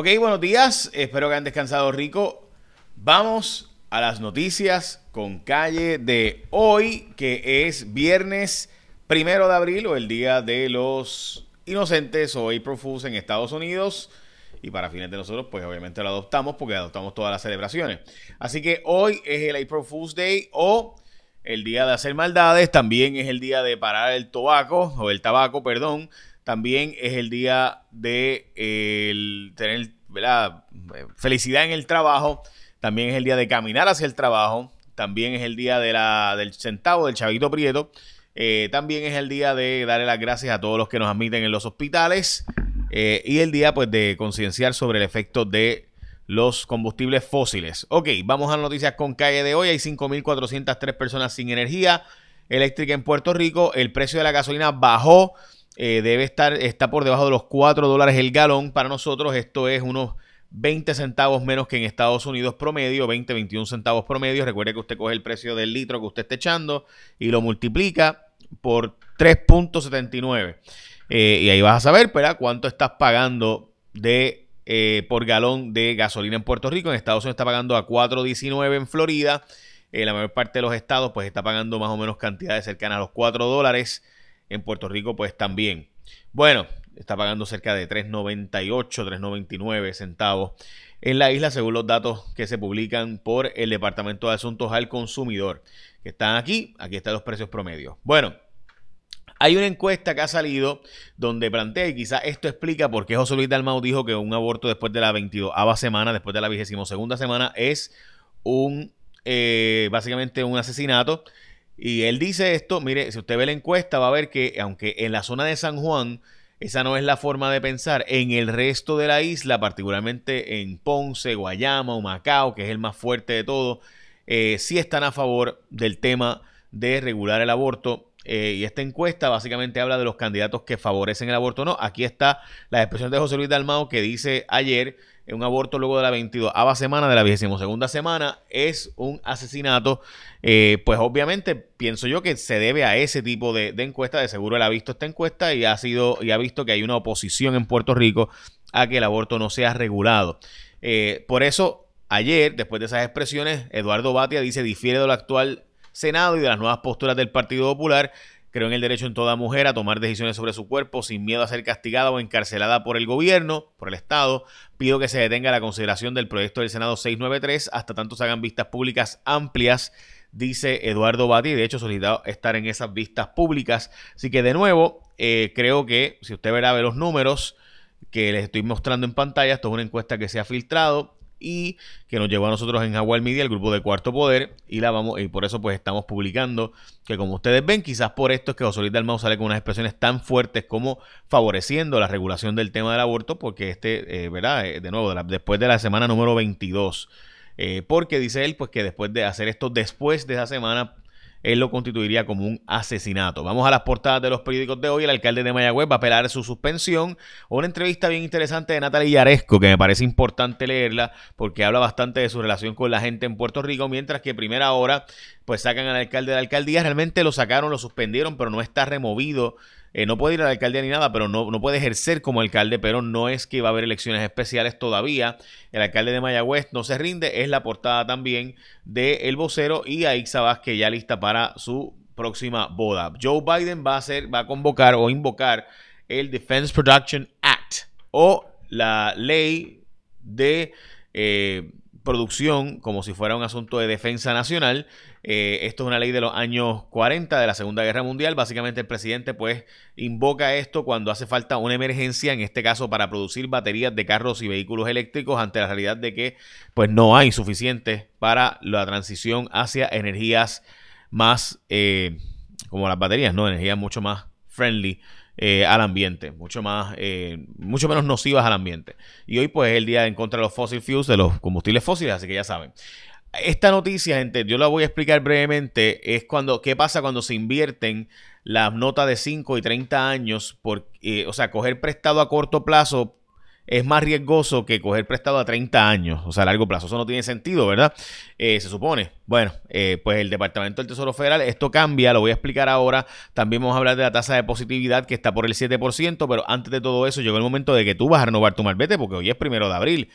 Ok, buenos días. Espero que hayan descansado rico. Vamos a las noticias con calle de hoy, que es viernes primero de abril o el día de los inocentes o April Fools en Estados Unidos. Y para fines de nosotros, pues obviamente lo adoptamos porque adoptamos todas las celebraciones. Así que hoy es el April Fool's Day o el día de hacer maldades. También es el día de parar el tabaco o el tabaco, perdón. También es el día de tener felicidad en el trabajo. También es el día de caminar hacia el trabajo. También es el día de la, del centavo, del chavito prieto. Eh, también es el día de darle las gracias a todos los que nos admiten en los hospitales. Eh, y el día pues de concienciar sobre el efecto de los combustibles fósiles. Ok, vamos a noticias con calle de hoy. Hay 5.403 personas sin energía eléctrica en Puerto Rico. El precio de la gasolina bajó eh, debe estar, está por debajo de los 4 dólares el galón. Para nosotros esto es unos 20 centavos menos que en Estados Unidos promedio, 20, 21 centavos promedio. Recuerde que usted coge el precio del litro que usted esté echando y lo multiplica por 3.79. Eh, y ahí vas a saber, ¿verdad? Cuánto estás pagando de eh, por galón de gasolina en Puerto Rico. En Estados Unidos está pagando a 4.19 en Florida. la mayor parte de los estados pues está pagando más o menos cantidades cercanas a los 4 dólares. En Puerto Rico, pues también. Bueno, está pagando cerca de 3.98, 3.99 centavos en la isla, según los datos que se publican por el Departamento de Asuntos al Consumidor, que están aquí. Aquí están los precios promedios. Bueno, hay una encuesta que ha salido donde plantea, y quizás esto explica por qué José Luis Dalmau dijo que un aborto después de la 22 semana, después de la 22 semana, es un eh, básicamente un asesinato. Y él dice esto, mire, si usted ve la encuesta va a ver que aunque en la zona de San Juan esa no es la forma de pensar, en el resto de la isla, particularmente en Ponce, Guayama o Macao, que es el más fuerte de todo, eh, sí están a favor del tema de regular el aborto. Eh, y esta encuesta básicamente habla de los candidatos que favorecen el aborto o no. Aquí está la expresión de José Luis Dalmao que dice ayer un aborto luego de la 22 semana de la 22 semana es un asesinato. Eh, pues obviamente pienso yo que se debe a ese tipo de, encuesta. De seguro él ha visto esta encuesta y ha sido y ha visto que hay una oposición en Puerto Rico a que el aborto no sea regulado. Eh, por eso ayer, después de esas expresiones, Eduardo Batia dice difiere de lo actual Senado y de las nuevas posturas del Partido Popular Creo en el derecho en toda mujer a tomar decisiones sobre su cuerpo sin miedo a ser castigada o encarcelada por el gobierno, por el Estado. Pido que se detenga la consideración del proyecto del Senado 693 hasta tanto se hagan vistas públicas amplias, dice Eduardo Bati. De hecho, solicitado estar en esas vistas públicas. Así que de nuevo, eh, creo que si usted verá los números que les estoy mostrando en pantalla, esto es una encuesta que se ha filtrado y que nos llevó a nosotros en Jaguar Media, el grupo de Cuarto Poder, y la vamos, y por eso pues estamos publicando que como ustedes ven, quizás por esto es que José Luis Dalmau sale con unas expresiones tan fuertes como favoreciendo la regulación del tema del aborto, porque este, eh, ¿verdad? Eh, de nuevo, después de la semana número 22, eh, porque dice él pues que después de hacer esto después de esa semana él lo constituiría como un asesinato. Vamos a las portadas de los periódicos de hoy. El alcalde de Mayagüez va a apelar su suspensión. Una entrevista bien interesante de Natalia Yaresco, que me parece importante leerla porque habla bastante de su relación con la gente en Puerto Rico, mientras que primera hora pues sacan al alcalde de la alcaldía. Realmente lo sacaron, lo suspendieron, pero no está removido eh, no puede ir a la alcaldía ni nada, pero no, no, puede ejercer como alcalde, pero no es que va a haber elecciones especiales todavía. El alcalde de Mayagüez no se rinde, es la portada también de El Vocero y a Ixa Vázquez ya lista para su próxima boda. Joe Biden va a, hacer, va a convocar o invocar el Defense Production Act o la ley de eh, producción como si fuera un asunto de defensa nacional. Eh, esto es una ley de los años 40 de la Segunda Guerra Mundial. Básicamente el presidente pues invoca esto cuando hace falta una emergencia, en este caso para producir baterías de carros y vehículos eléctricos ante la realidad de que pues no hay suficiente para la transición hacia energías más eh, como las baterías, ¿no? Energías mucho más friendly eh, al ambiente, mucho más, eh, mucho menos nocivas al ambiente. Y hoy pues es el día en contra de los fossil fuels, de los combustibles fósiles, así que ya saben. Esta noticia, gente, yo la voy a explicar brevemente, es cuando, qué pasa cuando se invierten las notas de 5 y 30 años, por, eh, o sea, coger prestado a corto plazo es más riesgoso que coger prestado a 30 años, o sea, a largo plazo. Eso no tiene sentido, ¿verdad? Eh, se supone. Bueno, eh, pues el Departamento del Tesoro Federal, esto cambia, lo voy a explicar ahora. También vamos a hablar de la tasa de positividad que está por el 7%, pero antes de todo eso llegó el momento de que tú vas a renovar tu malvete porque hoy es primero de abril.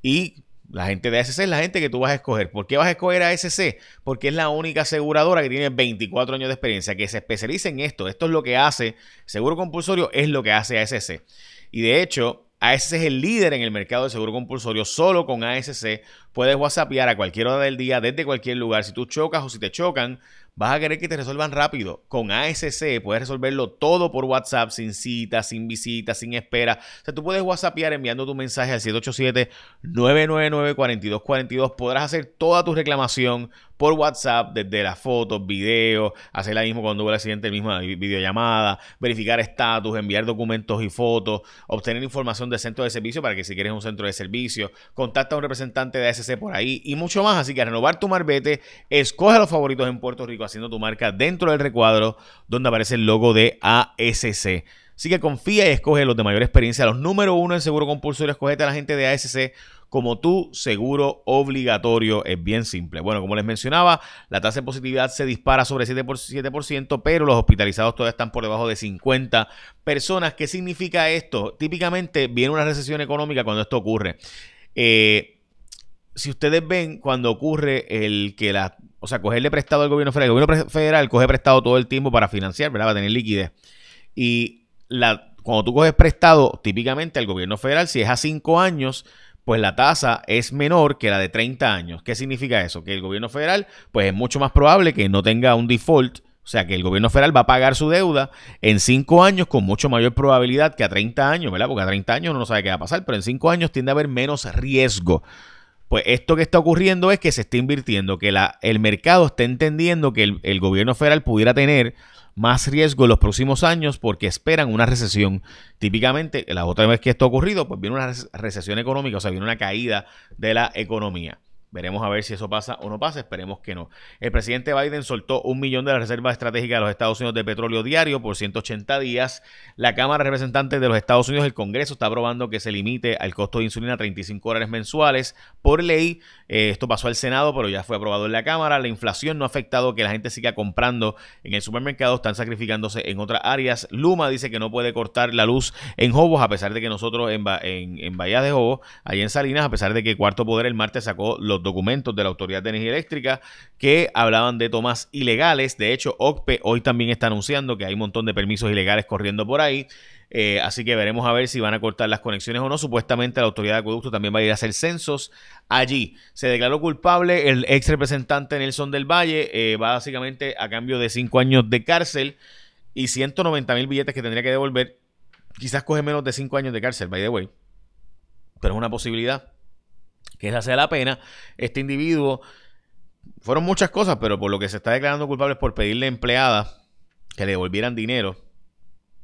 Y la gente de ASC es la gente que tú vas a escoger. ¿Por qué vas a escoger a ASC? Porque es la única aseguradora que tiene 24 años de experiencia, que se especializa en esto. Esto es lo que hace, seguro compulsorio es lo que hace ASC. Y de hecho, ASC es el líder en el mercado de seguro compulsorio. Solo con ASC puedes WhatsAppear a cualquier hora del día, desde cualquier lugar. Si tú chocas o si te chocan, vas a querer que te resuelvan rápido. Con ASC puedes resolverlo todo por WhatsApp, sin cita, sin visita, sin espera. O sea, tú puedes WhatsAppear enviando tu mensaje al 787-999-4242. Podrás hacer toda tu reclamación por WhatsApp, desde las fotos, videos, hacer la mismo cuando hubo el accidente, mismo videollamada, verificar estatus, enviar documentos y fotos, obtener información del centro de servicio para que si quieres un centro de servicio, contacta a un representante de ASC por ahí y mucho más. Así que renovar tu marbete, escoge los favoritos en Puerto Rico haciendo tu marca dentro del recuadro donde aparece el logo de ASC. Así que confía y escoge los de mayor experiencia. Los número uno en seguro compulsorio, escogete a la gente de ASC como tu seguro obligatorio. Es bien simple. Bueno, como les mencionaba, la tasa de positividad se dispara sobre 7%, pero los hospitalizados todavía están por debajo de 50 personas. ¿Qué significa esto? Típicamente viene una recesión económica cuando esto ocurre. Eh, si ustedes ven cuando ocurre el que la, o sea, cogerle prestado al gobierno federal, el gobierno federal coge prestado todo el tiempo para financiar, ¿verdad? Para tener liquidez. Y la, cuando tú coges prestado, típicamente al gobierno federal, si es a 5 años, pues la tasa es menor que la de 30 años. ¿Qué significa eso? Que el gobierno federal, pues es mucho más probable que no tenga un default, o sea, que el gobierno federal va a pagar su deuda en 5 años con mucho mayor probabilidad que a 30 años, ¿verdad? Porque a 30 años uno no sabe qué va a pasar, pero en 5 años tiende a haber menos riesgo. Pues esto que está ocurriendo es que se está invirtiendo, que el mercado está entendiendo que el, el gobierno federal pudiera tener más riesgo en los próximos años porque esperan una recesión. Típicamente, la otra vez que esto ha ocurrido, pues viene una recesión económica, o sea, viene una caída de la economía. Veremos a ver si eso pasa o no pasa, esperemos que no. El presidente Biden soltó un millón de la Reserva Estratégica de los Estados Unidos de petróleo diario por 180 días. La Cámara de Representantes de los Estados Unidos, el Congreso, está aprobando que se limite al costo de insulina a 35 dólares mensuales por ley. Eh, esto pasó al Senado, pero ya fue aprobado en la Cámara. La inflación no ha afectado que la gente siga comprando en el supermercado, están sacrificándose en otras áreas. Luma dice que no puede cortar la luz en Jobos, a pesar de que nosotros en, en, en Bahía de Jobos, ahí en Salinas, a pesar de que Cuarto Poder el martes sacó los documentos de la Autoridad de Energía Eléctrica que hablaban de tomas ilegales. De hecho, OCPE hoy también está anunciando que hay un montón de permisos ilegales corriendo por ahí. Eh, así que veremos a ver si van a cortar las conexiones o no. Supuestamente la autoridad de acueducto también va a ir a hacer censos allí. Se declaró culpable el ex representante Nelson del Valle, eh, básicamente a cambio de cinco años de cárcel y 190 mil billetes que tendría que devolver. Quizás coge menos de cinco años de cárcel, by the way. Pero es una posibilidad que esa sea la pena. Este individuo, fueron muchas cosas, pero por lo que se está declarando culpable es por pedirle a empleada que le devolvieran dinero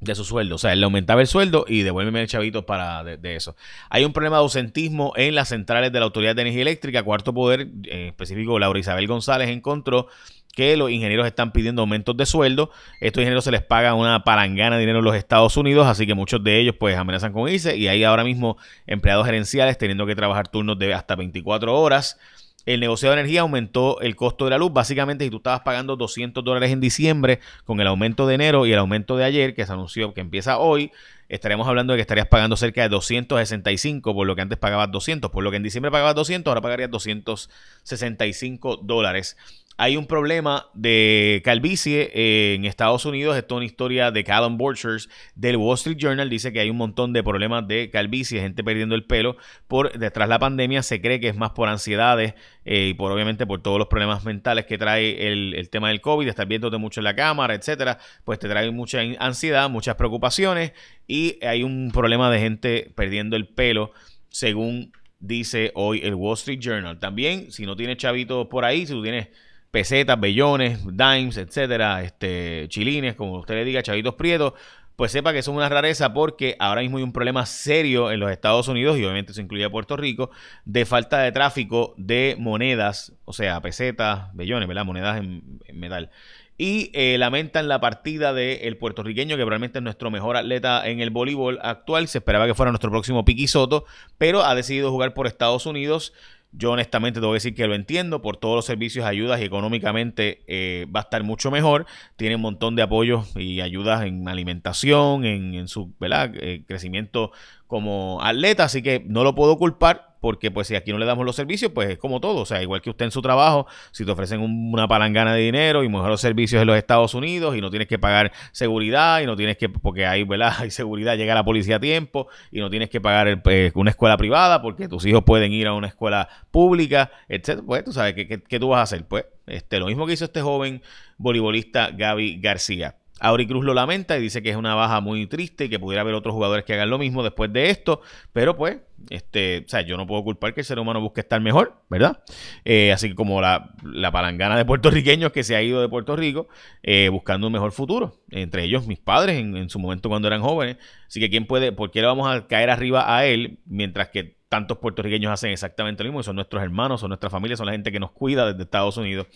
de su sueldo. O sea, él le aumentaba el sueldo y devuélveme el chavito para de, eso. Hay un problema de ausentismo en las centrales de la Autoridad de Energía Eléctrica. Cuarto Poder, en específico Laura Isabel González, encontró que los ingenieros están pidiendo aumentos de sueldo. Estos ingenieros se les paga una palangana de dinero en los Estados Unidos, así que muchos de ellos pues amenazan con irse y hay ahora mismo empleados gerenciales teniendo que trabajar turnos de hasta 24 horas. El negocio de energía aumentó el costo de la luz. Básicamente, si tú estabas pagando 200 dólares en diciembre, con el aumento de enero y el aumento de ayer, que se anunció que empieza hoy, estaremos hablando de que estarías pagando cerca de 265 por lo que antes pagabas 200. Por lo que en diciembre pagabas 200, ahora pagarías 265 dólares. Hay un problema de calvicie eh, en Estados Unidos. Esto es una historia de Callum Borchers del Wall Street Journal. Dice que hay un montón de problemas de calvicie, gente perdiendo el pelo por detrás de la pandemia. Se cree que es más por ansiedades eh, y por obviamente por todos los problemas mentales que trae el, tema del COVID, estar viéndote mucho en la cámara, etcétera. Pues te trae mucha ansiedad, muchas preocupaciones y hay un problema de gente perdiendo el pelo, según dice hoy el Wall Street Journal. También, si no tienes chavitos por ahí, si tú tienes pesetas, bellones, dimes, etcétera, este, chilines, como usted le diga, chavitos prietos, pues sepa que son una rareza porque ahora mismo hay un problema serio en los Estados Unidos y obviamente se incluye a Puerto Rico de falta de tráfico de monedas, o sea, pesetas, bellones, ¿verdad? Monedas en, metal. y eh, lamentan la partida del puertorriqueño, que probablemente es nuestro mejor atleta en el voleibol actual. Se esperaba que fuera nuestro próximo Piqui Soto, pero ha decidido jugar por Estados Unidos. Yo honestamente tengo que decir que lo entiendo por todos los servicios, ayudas y económicamente eh, va a estar mucho mejor. Tiene un montón de apoyos y ayudas en alimentación, en, su eh, crecimiento como atleta, así que no lo puedo culpar porque pues si aquí no le damos los servicios, pues es como todo, o sea, igual que usted en su trabajo, si te ofrecen una palangana de dinero y mejor los servicios en los Estados Unidos y no tienes que pagar seguridad y no tienes que, porque hay, ¿verdad? Hay seguridad, llega la policía a tiempo y no tienes que pagar pues, una escuela privada porque tus hijos pueden ir a una escuela pública, etcétera, pues tú sabes, ¿qué, qué, tú vas a hacer? Pues este, lo mismo que hizo este joven voleibolista Gaby García. Cruz lo lamenta y dice que es una baja muy triste y que pudiera haber otros jugadores que hagan lo mismo después de esto, pero pues, este, o sea, yo no puedo culpar que el ser humano busque estar mejor, ¿verdad? Eh, así como la, la, palangana de puertorriqueños que se ha ido de Puerto Rico eh, buscando un mejor futuro, entre ellos mis padres en, su momento cuando eran jóvenes, así que quién puede, ¿por qué le vamos a caer arriba a él mientras que tantos puertorriqueños hacen exactamente lo mismo? Son nuestros hermanos, son nuestra familia, son la gente que nos cuida desde Estados Unidos.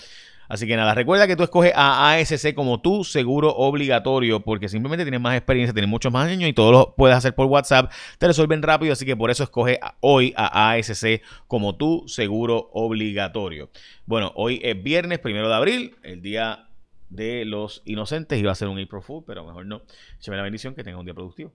Así que nada, recuerda que tú escoges a ASC como tu seguro obligatorio porque simplemente tienes más experiencia, tienes muchos más años y todo lo puedes hacer por WhatsApp, te resuelven rápido, así que por eso escoge hoy a ASC como tu seguro obligatorio. Bueno, hoy es viernes, primero de abril, el día de los inocentes, iba a ser un April Fool, pero mejor no. Échame la bendición, que tenga un día productivo.